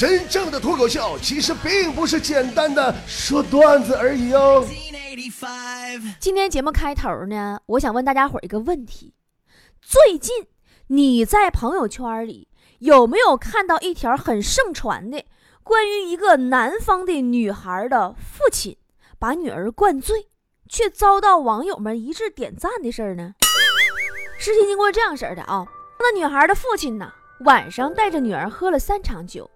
真正的脱口秀其实并不是简单的说段子而已哦。今天节目开头呢，我想问大家伙一个问题：最近你在朋友圈里有没有看到一条很盛传的关于一个南方的女孩的父亲把女儿灌醉，却遭到网友们一致点赞的事儿呢？事情经过这样式的啊，那女孩的父亲呢，晚上带着女儿喝了三场酒，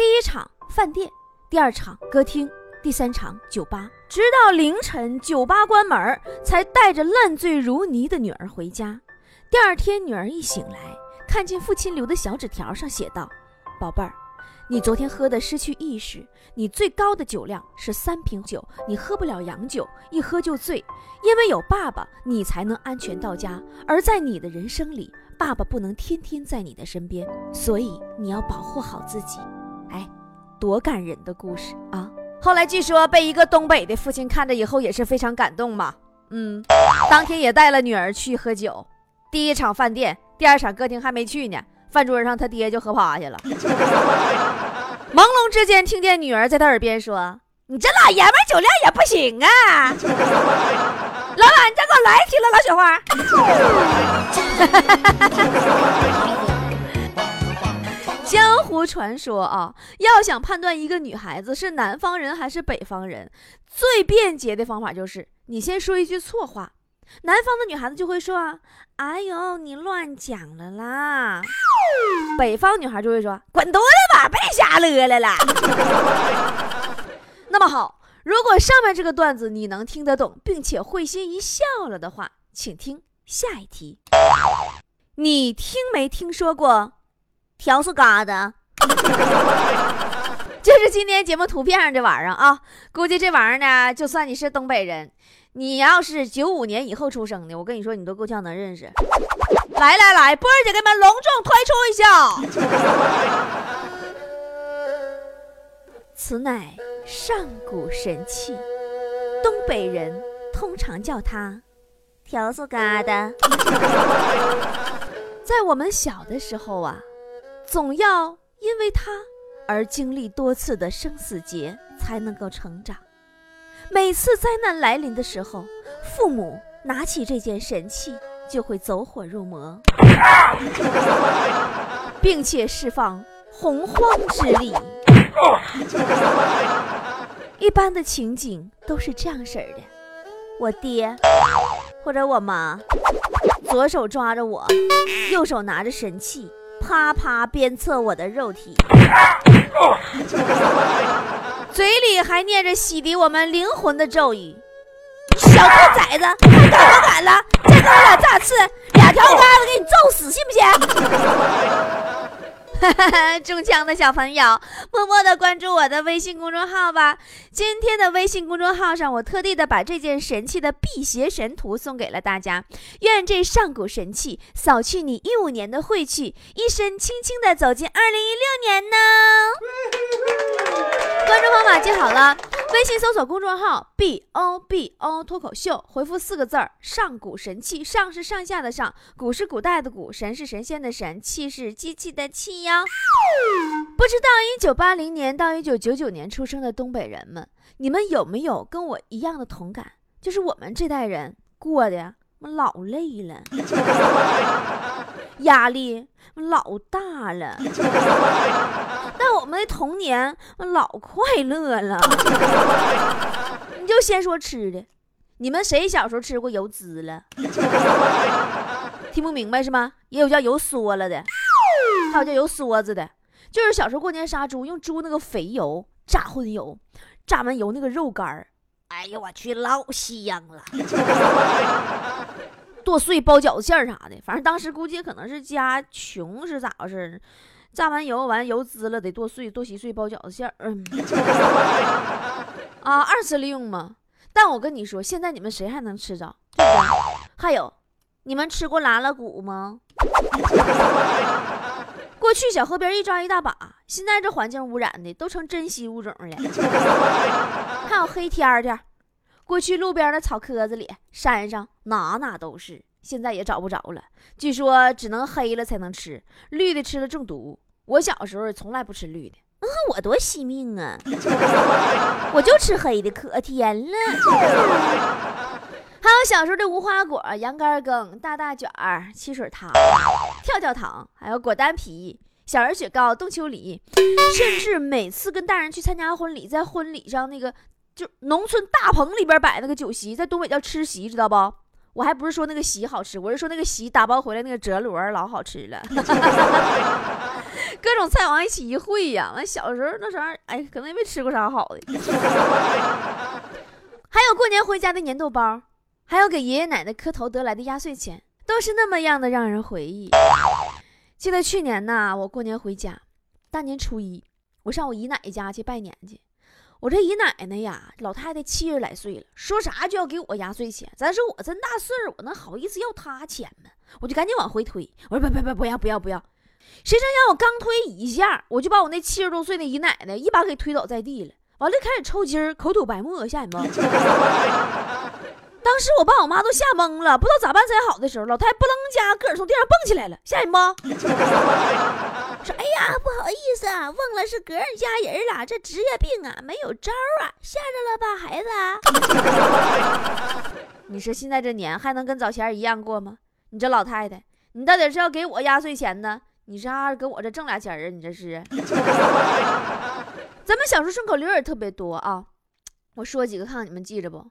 第一场饭店，第二场歌厅，第三场酒吧，直到凌晨酒吧关门，才带着烂醉如泥的女儿回家。第二天，女儿一醒来，看见父亲留的小纸条，上写道：“宝贝儿。”你昨天喝的失去意识，你最高的酒量是三瓶酒，你喝不了洋酒，一喝就醉。因为有爸爸，你才能安全到家。而在你的人生里，爸爸不能天天在你的身边，所以你要保护好自己。哎，多感人的故事啊！后来据说被一个东北的父亲看着以后也是非常感动嘛，嗯，当天也带了女儿去喝酒，第一场饭店，第二场歌厅还没去呢。饭桌上，他爹就喝趴下了。朦胧之间，听见女儿在他耳边说：“你这老爷们酒量也不行啊！”老板，你再给我来一提了，老雪花。江湖传说啊，要想判断一个女孩子是南方人还是北方人，最便捷的方法就是你先说一句错话。南方的女孩子就会说：“哎呦，你乱讲了啦。” 北方女孩就会说：“滚犊子吧，别瞎乐了啦。” 那么好，如果上面这个段子你能听得懂，并且会心一笑了的话，请听下一题。你听没听说过调素疙瘩？这是今天节目图片上这玩意儿啊，估计这玩意儿呢，就算你是东北人。你要是九五年以后出生的，我跟你说，你都够呛能认识。来来来，波儿姐给你们隆重推出一下，此乃上古神器，东北人通常叫它笤帚疙瘩。在我们小的时候啊，总要因为他而经历多次的生死劫，才能够成长。每次灾难来临的时候，父母拿起这件神器就会走火入魔，并且释放洪荒之力。一般的情景都是这样式儿的：我爹或者我妈，左手抓着我，右手拿着神器，啪啪鞭策我的肉体。嘴里还念着洗涤我们灵魂的咒语：“小兔崽子，还敢不敢了？再给我俩炸刺，两条嘎子给你揍死，信不信？” 中枪的小朋友，默默的关注我的微信公众号吧。今天的微信公众号上，我特地的把这件神器的辟邪神图送给了大家。愿这上古神器扫去你一五年的晦气，一身轻轻的走进二零一六年呢。关注方法记好了，微信搜索公众号 “b o b o” 脱口秀，回复四个字儿“上古神器”。上是上下的上，古是古代的古，神是神仙的神，器是机器的器呀。不知道一九八零年到一九九九年出生的东北人们，你们有没有跟我一样的同感？就是我们这代人过的呀，我老累了，压力老大了。但我们的童年老快乐了。你就先说吃的，你们谁小时候吃过油滋了？听不明白是吗？也有叫油缩了的。还有叫油梭子的，就是小时候过年杀猪，用猪那个肥油炸荤油，炸完油那个肉干儿，哎呀我去，老香了。剁碎包饺子馅儿啥的，反正当时估计可能是家穷是咋回事榨完油完油滋了得剁碎，剁稀碎包饺子馅儿。嗯，啊，二次利用嘛。但我跟你说，现在你们谁还能吃着？对不对？还有，你们吃过拉拉骨吗？过去小河边一抓一大把，现在这环境污染的都成珍稀物种了。还有黑天的，过去路边的草棵子里、山上哪哪都是，现在也找不着了。据说只能黑了才能吃，绿的吃了中毒。我小时候从来不吃绿的，嗯，我多惜命啊！我就吃黑的，可甜了。还有小时候的无花果、羊肝羹、大大卷儿、汽水糖、跳跳糖，还有果丹皮、小人雪糕、冻秋梨，甚至每次跟大人去参加婚礼，在婚礼上那个就农村大棚里边摆那个酒席，在东北叫吃席，知道不？我还不是说那个席好吃，我是说那个席打包回来那个折螺老好吃了。各种菜往一起一烩呀，完小时候那时候，哎，可能也没吃过啥好的。还有过年回家的粘豆包，还有给爷爷奶奶磕头得来的压岁钱，都是那么样的让人回忆。记得去年呐，我过年回家，大年初一，我上我姨奶奶家去拜年去。我这姨奶奶呀，老太太七十来岁了，说啥就要给我压岁钱。咱说我这大岁数，我能好意思要她钱吗？我就赶紧往回推，我说不不不，不要不要不要。谁成想我刚推一下，我就把我那七十多岁的姨奶奶一把给推倒在地了。完了开始抽筋儿，口吐白沫，吓人不？当时我爸我妈都吓懵了，不知道咋办才好的时候，老太太不楞家个儿从地上蹦起来了，吓人不？说哎呀，不好意思啊，忘了是个人家人了，这职业病啊，没有招啊，吓着了吧，孩子？你说现在这年还能跟早前一样过吗？你这老太太，你到底是要给我压岁钱呢？你是还跟我这挣俩钱啊？你这是？咱们小时候顺口溜也特别多啊，我说几个看看你们记着不？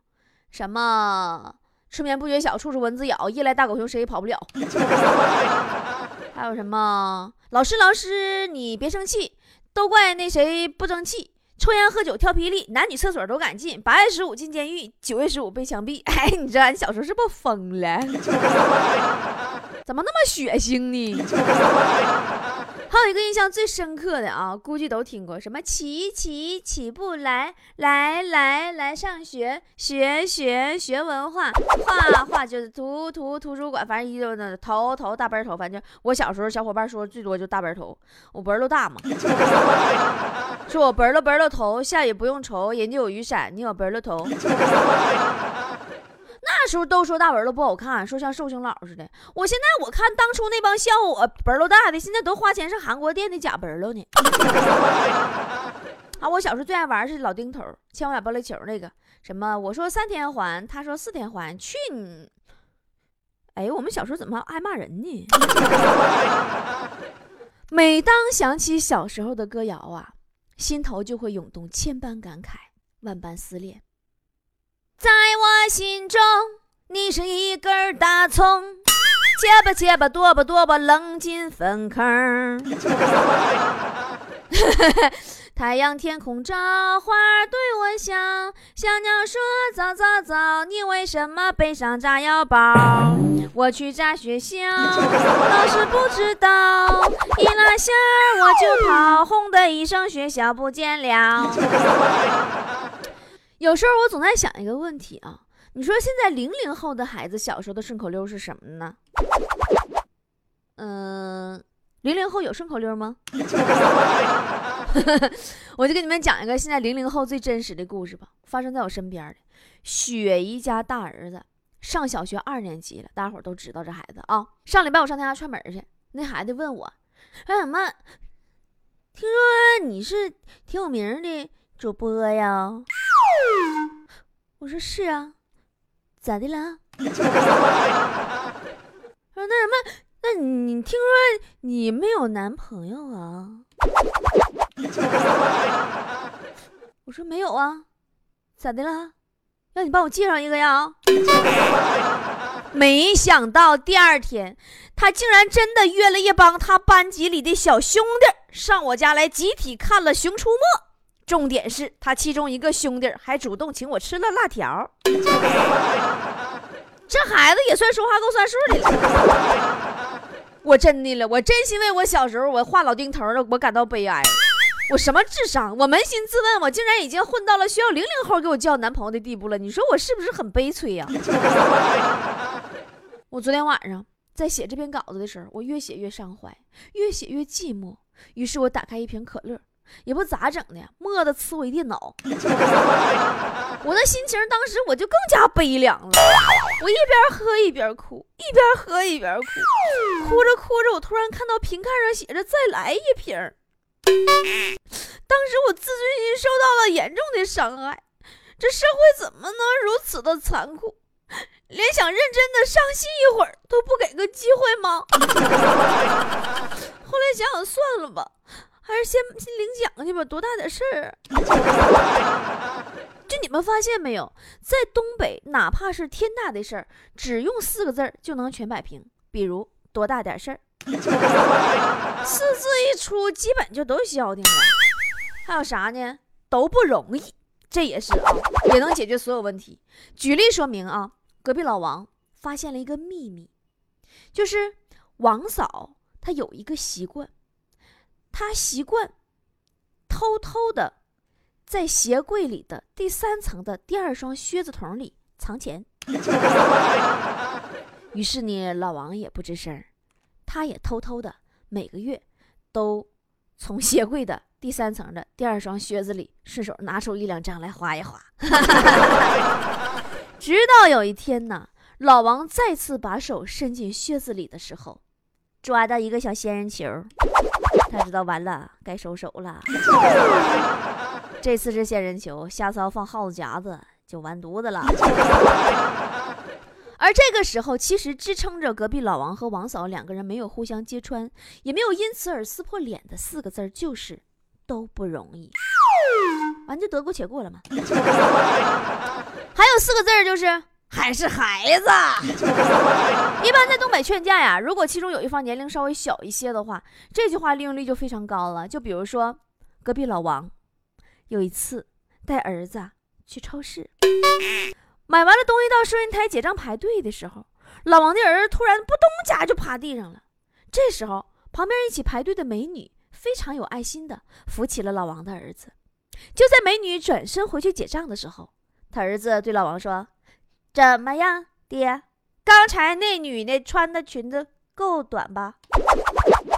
什么春眠不觉晓，处处蚊子咬，夜来大狗熊，谁也跑不了。还有什么老师老师你别生气，都怪那谁不争气，抽烟喝酒跳霹雳，男女厕所都敢进，八月十五进监狱，九月十五被枪毙。哎，你这俺小时候是不是疯了？怎么那么血腥呢？还有一个印象最深刻的啊，估计都听过，什么起起起不来，来来来上学，学学学文化，画画就是图图图书馆，反正一就那头头大背头，反正我小时候小伙伴说最多就大背头，我背儿都大嘛，说我背了背了头，下雨不用愁，人家有雨伞，你有背了头。那时候都说大纹了不好看，说像寿星佬似的。我现在我看当初那帮笑话我纹了大的，现在都花钱上韩国店的假纹了呢。啊，我小时候最爱玩是老丁头，千万玻璃球那个。什么？我说三天还，他说四天还。去你！哎，我们小时候怎么爱骂人呢？每当想起小时候的歌谣啊，心头就会涌动千般感慨，万般思念。在我心中，你是一根大葱，结吧结吧，剁吧剁吧，扔进粪坑。太阳天空照，花儿对我笑，小鸟说早早早，你为什么背上炸药包？我去炸学校，老师不知道，一拉线我就跑，轰的一声，学校不见了。有时候我总在想一个问题啊，你说现在零零后的孩子小时候的顺口溜是什么呢？嗯，零零后有顺口溜吗？我就给你们讲一个现在零零后最真实的故事吧，发生在我身边的。雪姨家大儿子上小学二年级了，大伙都知道这孩子啊。上礼拜我上他家串门去，那孩子问我：“说什么？听说你是挺有名的主播呀？”我说是啊，咋的了？说那什么，那你听说你没有男朋友啊？我说没有啊，咋的了？让你帮我介绍一个呀？没想到第二天，他竟然真的约了一帮他班级里的小兄弟上我家来，集体看了《熊出没》。重点是他其中一个兄弟还主动请我吃了辣条，这孩子也算说话够算数的了。我真的了，我真心为我小时候我画老丁头了，我感到悲哀。我什么智商？我扪心自问，我竟然已经混到了需要零零后给我叫男朋友的地步了。你说我是不是很悲催呀？我昨天晚上在写这篇稿子的时候，我越写越伤怀，越写越寂寞。于是我打开一瓶可乐。也不咋整的，磨的呲我一电脑。我那心情当时我就更加悲凉了。我一边喝一边哭，一边喝一边哭，哭着哭着，我突然看到瓶盖上写着“再来一瓶”。当时我自尊心受到了严重的伤害，这社会怎么能如此的残酷？连想认真的上戏一会儿都不给个机会吗？后来想想算了吧，还是先先领奖去吧，多大点事儿！就你们发现没有，在东北，哪怕是天大的事儿，只用四个字儿就能全摆平，比如多大点事儿，四字一出，基本就都消停了。还有啥呢？都不容易，这也是啊，也能解决所有问题。举例说明啊。隔壁老王发现了一个秘密，就是王嫂她有一个习惯，她习惯偷偷的在鞋柜里的第三层的第二双靴子筒里藏钱。于是呢，老王也不吱声，他也偷偷的每个月都从鞋柜的第三层的第二双靴子里顺手拿出一两张来花一花。直到有一天呢，老王再次把手伸进靴子里的时候，抓到一个小仙人球，他知道完了，该收手了。这次是仙人球，下次要放耗子夹子就完犊子了。而这个时候，其实支撑着隔壁老王和王嫂两个人没有互相揭穿，也没有因此而撕破脸的四个字，就是都不容易。完就得过且过了嘛？还有四个字儿，就是还是孩子。一般在东北劝架呀，如果其中有一方年龄稍微小一些的话，这句话利用率就非常高了。就比如说，隔壁老王有一次带儿子去超市，买完了东西到收银台结账排队的时候，老王的儿子突然扑咚家就趴地上了。这时候，旁边一起排队的美女非常有爱心的扶起了老王的儿子。就在美女转身回去结账的时候，他儿子对老王说：“怎么样，爹？刚才那女的穿的裙子够短吧？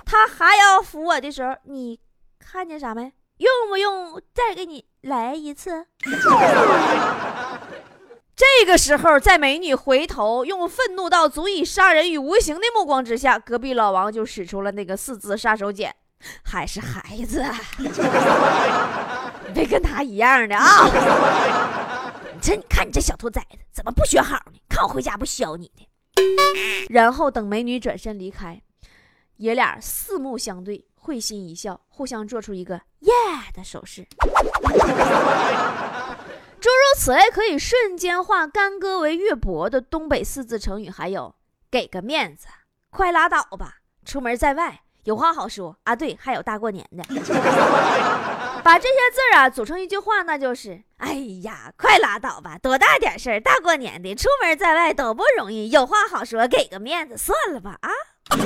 她还要扶我的时候，你看见啥没？用不用再给你来一次？” 这个时候，在美女回头用愤怒到足以杀人于无形的目光之下，隔壁老王就使出了那个四字杀手锏，还是孩子。别跟他一样的啊！这你看你这小兔崽子怎么不学好呢？看我回家不削你的！然后等美女转身离开，爷俩四目相对，会心一笑，互相做出一个耶的手势。诸如此类可以瞬间化干戈为玉帛的东北四字成语，还有给个面子，快拉倒吧！出门在外有话好说啊！对，还有大过年的。把这些字啊组成一句话，那就是：哎呀，快拉倒吧！多大点事儿，大过年的，出门在外都不容易，有话好说，给个面子，算了吧啊！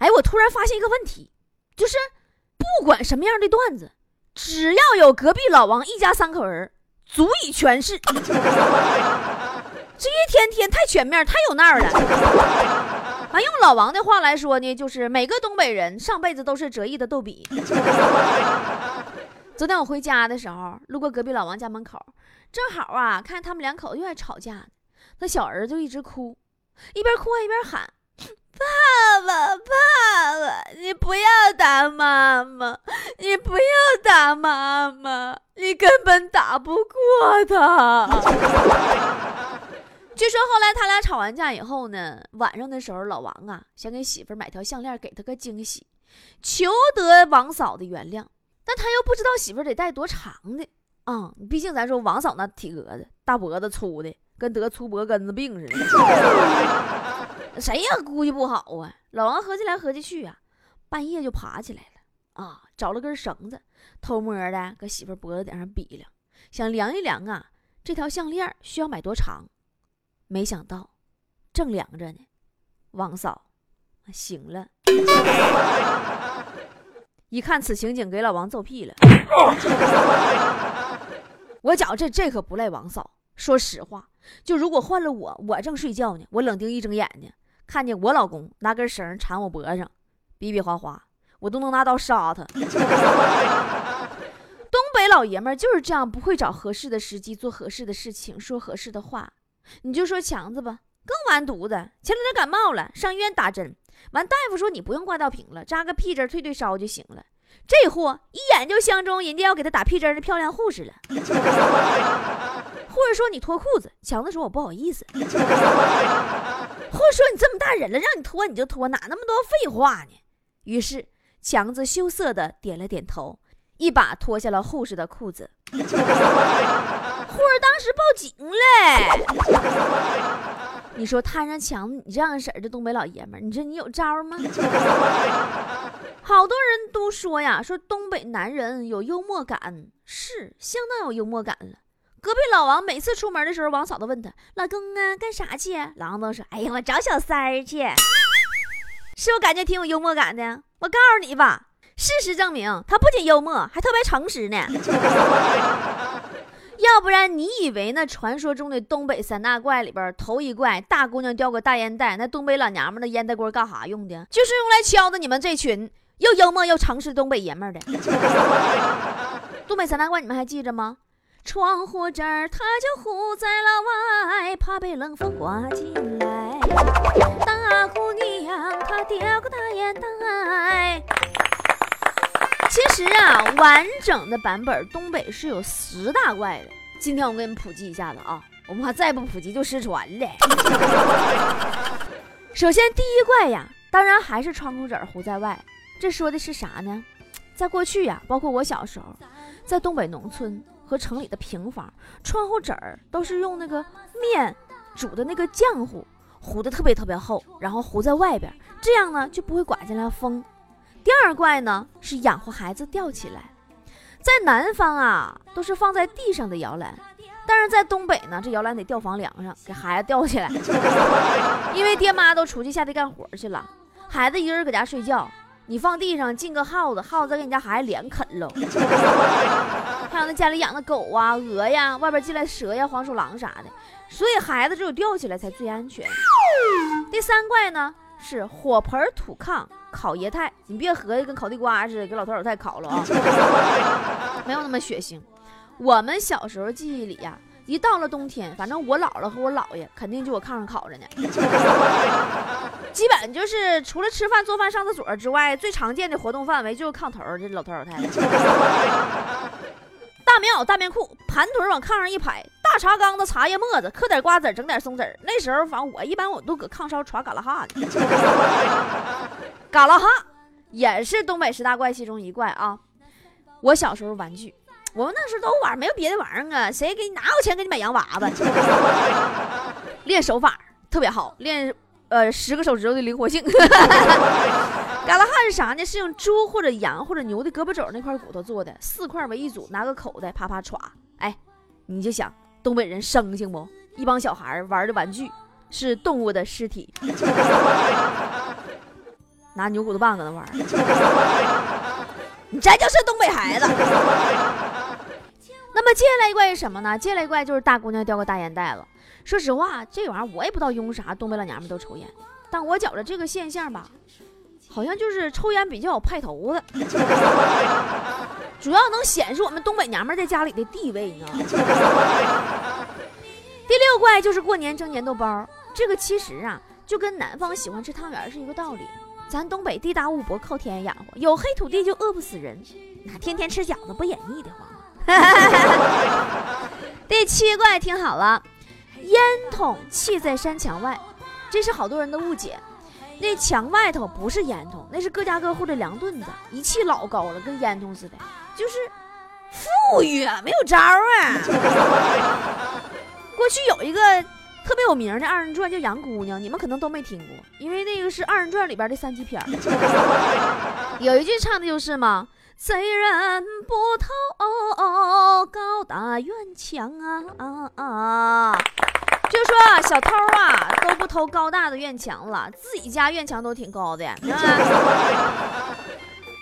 哎，我突然发现一个问题，就是不管什么样的段子，只要有隔壁老王一家三口人，足以诠释。这一天天太全面，太有那儿了。啊，用老王的话来说呢，就是每个东北人上辈子都是折翼的逗比。昨天我回家的时候，路过隔壁老王家门口，正好啊，看他们两口子又爱吵架呢。他小儿子就一直哭，一边哭还一边喊：“爸爸，爸爸，你不要打妈妈，你不要打妈妈，你根本打不过他。”据说后来他俩吵完架以后呢，晚上的时候老王啊想给媳妇买条项链给她个惊喜，求得王嫂的原谅，但他又不知道媳妇得戴多长的啊，毕竟咱说王嫂那体格子大脖子粗的，跟得粗脖根子病似的，谁也估计不好啊。老王合计来合计去啊，半夜就爬起来了啊，找了根绳子，偷摸的搁媳妇脖子顶上比量，想量一量啊，这条项链需要买多长。没想到，正量着呢，王嫂醒了，一看此情景，给老王揍屁了。我觉着这这可不赖王嫂。说实话，就如果换了我，我正睡觉呢，我冷丁一睁眼睛，看见我老公拿根绳缠我脖上，比比划划，我都能拿刀杀他。东北老爷们就是这样，不会找合适的时机做合适的事情，说合适的话。你就说强子吧，更完犊子。前两天感冒了，上医院打针，完，大夫说你不用挂吊瓶了，扎个屁针退退烧就行了。这货一眼就相中人家要给他打屁针的漂亮护士了。护士说你脱裤子，强子说我不好意思。护士说你这么大人了，让你脱你就脱，哪那么多废话呢？于是强子羞涩的点了点头，一把脱下了护士的裤子。护士当时报警嘞。你说摊上抢，你这样式儿的东北老爷们儿，你说你有招吗？好多人都说呀，说东北男人有幽默感，是相当有幽默感了。隔壁老王每次出门的时候，王嫂子问他：“老公啊，干啥去？”老王都说：“哎呀，我找小三儿去。”是不是感觉挺有幽默感的？我告诉你吧，事实证明他不仅幽默，还特别诚实呢。要不然你以为那传说中的东北三大怪里边头一怪大姑娘叼个大烟袋，那东北老娘们的烟袋锅干啥用的？就是用来敲的你们这群又幽默又诚实的东北爷们儿的。东北三大怪你们还记着吗？窗户纸儿它就糊在了外，怕被冷风刮进来。大姑娘她叼个大烟袋。其实啊，完整的版本东北是有十大怪的。今天我给你们普及一下子啊，我们怕再不普及就失传了。首先第一怪呀，当然还是窗户纸糊在外。这说的是啥呢？在过去呀，包括我小时候，在东北农村和城里的平房，窗户纸儿都是用那个面煮的那个浆糊糊的特别特别厚，然后糊在外边，这样呢就不会刮进来风。第二怪呢是养活孩子吊起来，在南方啊都是放在地上的摇篮，但是在东北呢这摇篮得吊房梁上给孩子吊起来，因为爹妈都出去下地干活去了，孩子一个人搁家睡觉，你放地上进个耗子，耗子再给你家孩子脸啃喽。还有那家里养的狗啊、鹅呀，外边进来蛇呀、黄鼠狼啥的，所以孩子只有吊起来才最安全。第三怪呢是火盆土炕。烤椰菜，你别合计跟烤地瓜似的，给老头老太烤了啊！没有那么血腥。我们小时候记忆里呀，一到了冬天，反正我姥姥和我姥爷肯定就我炕上烤着呢。基本就是除了吃饭、做饭、上厕所之外，最常见的活动范围就是炕头，这老头老太太。大棉袄、大棉裤，盘腿往炕上一拍，大茶缸子、茶叶沫子，嗑点瓜子，整点松子那时候，反正我一般我都搁炕梢耍嘎啦哈呢。嘎啦哈也是东北十大怪其中一怪啊。我小时候玩具，我们那时候都玩，没有别的玩意儿啊。谁给你哪有钱给你买洋娃娃？练手法特别好，练呃十个手指头的灵活性。嘎拉汉是啥呢？是用猪或者羊或者牛的胳膊肘那块骨头做的，四块为一组，拿个口袋啪啪歘。哎，你就想东北人生性不？一帮小孩玩的玩具是动物的尸体，拿牛骨头棒搁那玩，你这就是东北孩子。那么接下来一怪是什么呢？接下来一怪就是大姑娘叼个大烟袋子。说实话，这玩意儿我也不知道用啥，东北老娘们都抽烟，但我觉着这个现象吧。好像就是抽烟比较有派头子，主要能显示我们东北娘们在家里的地位呢。第六怪就是过年蒸粘豆包，这个其实啊就跟南方喜欢吃汤圆是一个道理。咱东北地大物博，靠天养活，有黑土地就饿不死人，那天天吃饺子不也腻得慌吗？第七怪听好了，烟筒砌在山墙外，这是好多人的误解。那墙外头不是烟囱，那是各家各户的粮墩子，一砌老高了，跟烟囱似的，就是富裕啊，没有招啊。过去有一个特别有名的二人转叫《杨姑娘》，你们可能都没听过，因为那个是二人转里边的三级片 有一句唱的就是嘛：“贼人不偷高大院墙啊啊啊。”就说小偷啊都不偷高大的院墙了，自己家院墙都挺高的？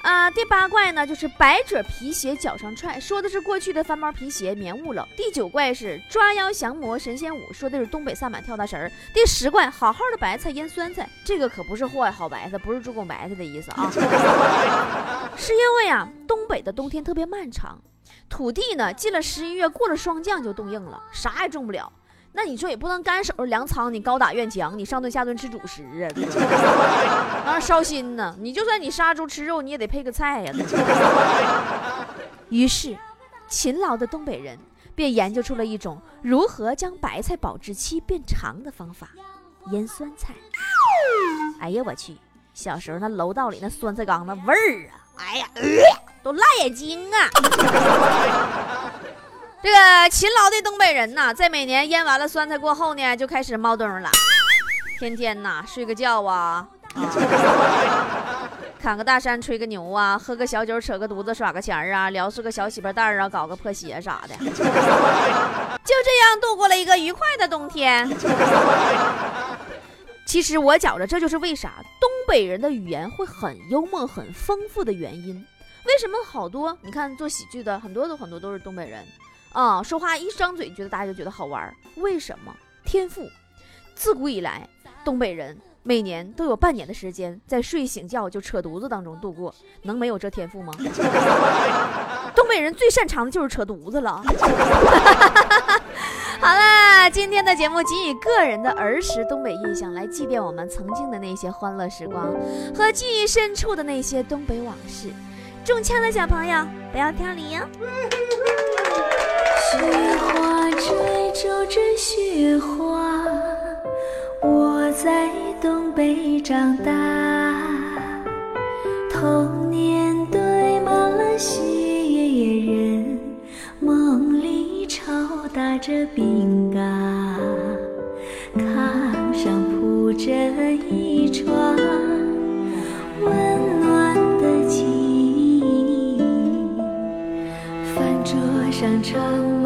啊，第八怪呢就是百褶皮鞋脚上踹，说的是过去的翻毛皮鞋棉雾冷。第九怪是抓妖降魔神仙舞，说的是东北萨满跳大神儿。第十怪好好的白菜腌酸菜，这个可不是祸害好白菜，不是猪拱白菜的意思啊，是因为啊东北的冬天特别漫长，土地呢进了十一月过了霜降就冻硬了，啥也种不了。那你说也不能干守着粮仓，你高打院墙，你上顿下顿吃主食啊，那烧心呢。你就算你杀猪吃肉，你也得配个菜呀。于是，勤劳的东北人便研究出了一种如何将白菜保质期变长的方法——腌酸菜。哎呀，我去！小时候那楼道里那酸菜缸那味儿啊，哎呀，都辣眼睛啊！这个勤劳的东北人呐，在每年腌完了酸菜过后呢，就开始猫灯了，天天呐睡个觉啊，砍个大山吹个牛啊，喝个小酒扯个犊子耍个钱儿啊，聊是个小洗白袋啊，搞个破鞋啥的，就这样度过了一个愉快的冬天。其实我觉着这就是为啥东北人的语言会很幽默、很丰富的原因。为什么好多你看做喜剧的很多都很多都是东北人？啊，说话一张嘴，觉得大家就觉得好玩。为什么？天赋。自古以来，东北人每年都有半年的时间在睡醒觉就扯犊子当中度过，能没有这天赋吗？东北人最擅长的就是扯犊子了。好啦，今天的节目仅以个人的儿时东北印象来祭奠我们曾经的那些欢乐时光和记忆深处的那些东北往事。中枪的小朋友不要跳离哟。雪花追逐着雪花，我在东北长大。童年堆满了雪人，梦里抽打着饼干，炕上铺着一床温暖的记忆，饭桌上盛。